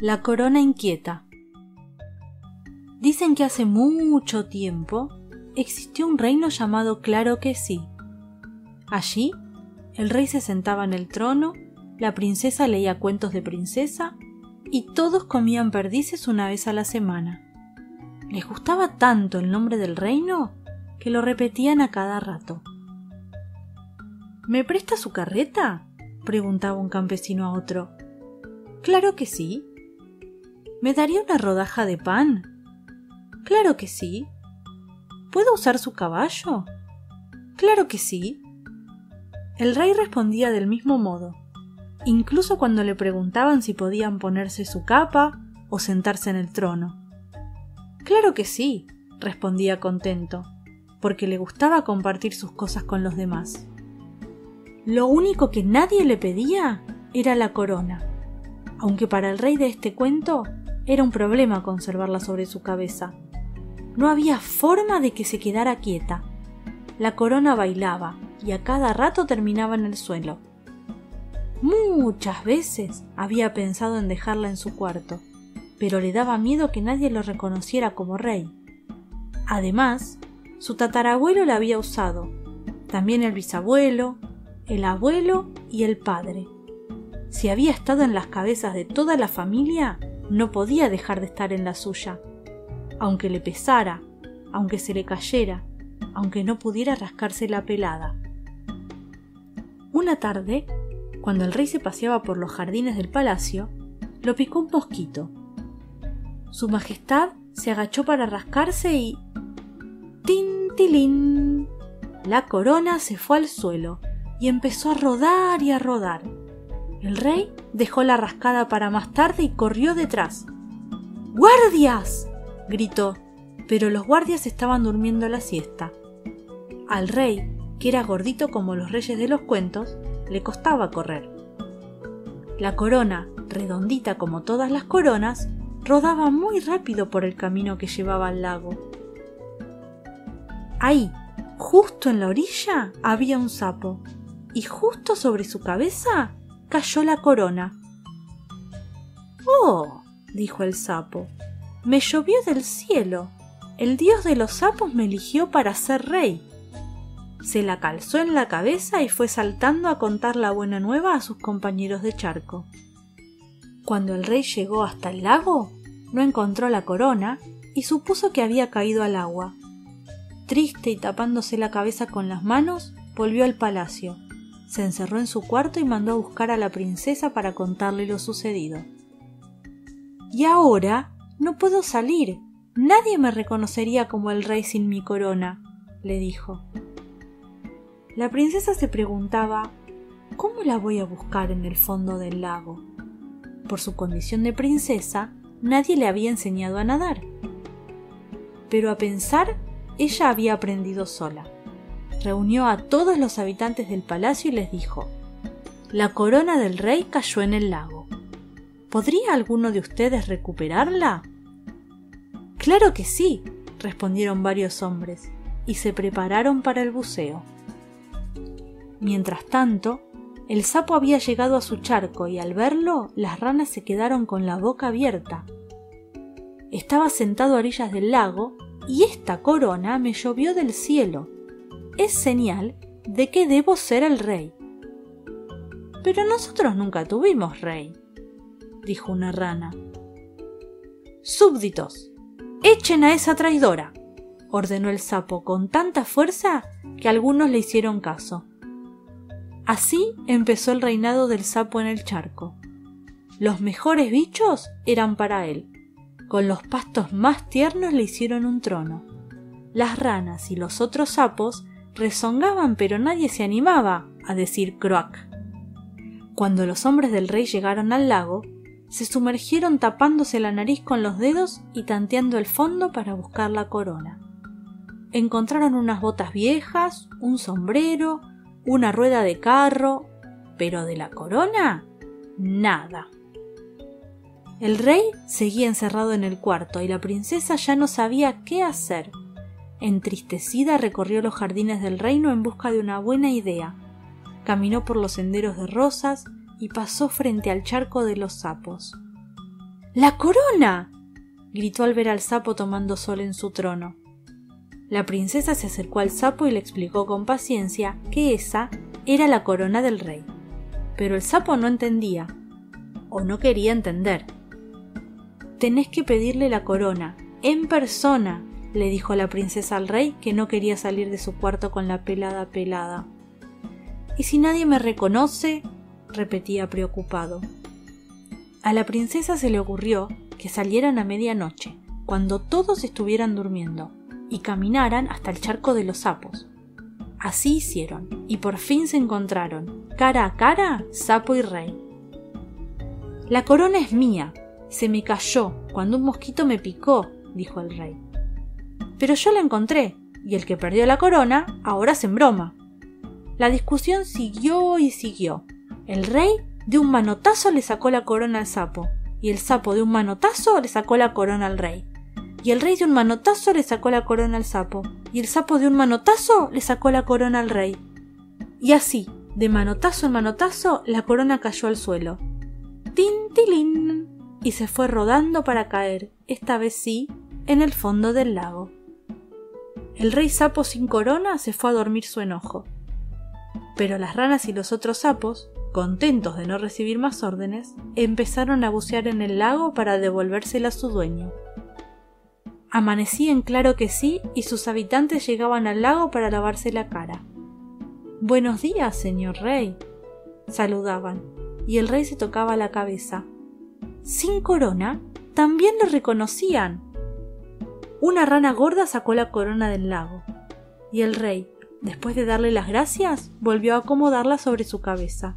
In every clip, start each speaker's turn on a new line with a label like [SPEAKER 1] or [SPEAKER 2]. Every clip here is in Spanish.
[SPEAKER 1] La corona inquieta. Dicen que hace mucho tiempo existió un reino llamado Claro que sí. Allí, el rey se sentaba en el trono, la princesa leía cuentos de princesa y todos comían perdices una vez a la semana. Les gustaba tanto el nombre del reino que lo repetían a cada rato. ¿Me presta su carreta? preguntaba un campesino a otro. Claro que sí. ¿Me daría una rodaja de pan? Claro que sí. ¿Puedo usar su caballo? Claro que sí. El rey respondía del mismo modo, incluso cuando le preguntaban si podían ponerse su capa o sentarse en el trono. Claro que sí, respondía contento, porque le gustaba compartir sus cosas con los demás. Lo único que nadie le pedía era la corona, aunque para el rey de este cuento era un problema conservarla sobre su cabeza. No había forma de que se quedara quieta. La corona bailaba y a cada rato terminaba en el suelo. Muchas veces había pensado en dejarla en su cuarto, pero le daba miedo que nadie lo reconociera como rey. Además, su tatarabuelo la había usado, también el bisabuelo, el abuelo y el padre. Si había estado en las cabezas de toda la familia, no podía dejar de estar en la suya. Aunque le pesara, aunque se le cayera, aunque no pudiera rascarse la pelada. Una tarde, cuando el rey se paseaba por los jardines del palacio, lo picó un mosquito. Su Majestad se agachó para rascarse y. ¡Tintilín! La corona se fue al suelo y empezó a rodar y a rodar. El rey dejó la rascada para más tarde y corrió detrás. ¡Guardias! gritó, pero los guardias estaban durmiendo la siesta. Al rey, que era gordito como los reyes de los cuentos, le costaba correr. La corona, redondita como todas las coronas, rodaba muy rápido por el camino que llevaba al lago. Ahí, justo en la orilla, había un sapo y justo sobre su cabeza cayó la corona. Oh, dijo el sapo, me llovió del cielo. El dios de los sapos me eligió para ser rey. Se la calzó en la cabeza y fue saltando a contar la buena nueva a sus compañeros de charco. Cuando el rey llegó hasta el lago, no encontró la corona y supuso que había caído al agua. Triste y tapándose la cabeza con las manos, volvió al palacio se encerró en su cuarto y mandó a buscar a la princesa para contarle lo sucedido. Y ahora no puedo salir. Nadie me reconocería como el rey sin mi corona, le dijo. La princesa se preguntaba ¿Cómo la voy a buscar en el fondo del lago? Por su condición de princesa, nadie le había enseñado a nadar. Pero a pensar, ella había aprendido sola reunió a todos los habitantes del palacio y les dijo La corona del rey cayó en el lago. ¿Podría alguno de ustedes recuperarla? Claro que sí, respondieron varios hombres, y se prepararon para el buceo. Mientras tanto, el sapo había llegado a su charco y al verlo las ranas se quedaron con la boca abierta. Estaba sentado a orillas del lago y esta corona me llovió del cielo es señal de que debo ser el rey. Pero nosotros nunca tuvimos rey, dijo una rana. Súbditos, echen a esa traidora, ordenó el sapo con tanta fuerza que algunos le hicieron caso. Así empezó el reinado del sapo en el charco. Los mejores bichos eran para él. Con los pastos más tiernos le hicieron un trono. Las ranas y los otros sapos rezongaban, pero nadie se animaba a decir croac. Cuando los hombres del rey llegaron al lago, se sumergieron tapándose la nariz con los dedos y tanteando el fondo para buscar la corona. Encontraron unas botas viejas, un sombrero, una rueda de carro, pero de la corona, nada. El rey seguía encerrado en el cuarto y la princesa ya no sabía qué hacer. Entristecida recorrió los jardines del reino en busca de una buena idea. Caminó por los senderos de rosas y pasó frente al charco de los sapos. ¡La corona! gritó al ver al sapo tomando sol en su trono. La princesa se acercó al sapo y le explicó con paciencia que esa era la corona del rey. Pero el sapo no entendía, o no quería entender. Tenés que pedirle la corona, en persona, le dijo la princesa al rey que no quería salir de su cuarto con la pelada pelada. ¿Y si nadie me reconoce? repetía preocupado. A la princesa se le ocurrió que salieran a medianoche, cuando todos estuvieran durmiendo, y caminaran hasta el charco de los sapos. Así hicieron, y por fin se encontraron, cara a cara, sapo y rey. La corona es mía. Se me cayó cuando un mosquito me picó, dijo el rey. Pero yo la encontré, y el que perdió la corona ahora se broma. La discusión siguió y siguió. El rey de un manotazo le sacó la corona al sapo, y el sapo de un manotazo le sacó la corona al rey. Y el rey de un manotazo le sacó la corona al sapo, y el sapo de un manotazo le sacó la corona al rey. Y así, de manotazo en manotazo, la corona cayó al suelo. ¡Tin, y se fue rodando para caer, esta vez sí, en el fondo del lago. El rey sapo sin corona se fue a dormir su enojo. Pero las ranas y los otros sapos, contentos de no recibir más órdenes, empezaron a bucear en el lago para devolvérsela a su dueño. Amanecía en claro que sí y sus habitantes llegaban al lago para lavarse la cara. Buenos días, señor rey. saludaban, y el rey se tocaba la cabeza. Sin corona, también lo reconocían. Una rana gorda sacó la corona del lago, y el rey, después de darle las gracias, volvió a acomodarla sobre su cabeza.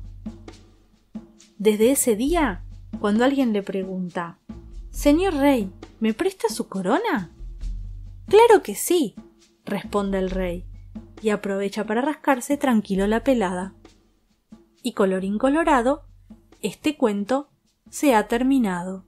[SPEAKER 1] Desde ese día, cuando alguien le pregunta Señor rey, ¿me presta su corona? Claro que sí, responde el rey, y aprovecha para rascarse tranquilo la pelada. Y colorín colorado, este cuento se ha terminado.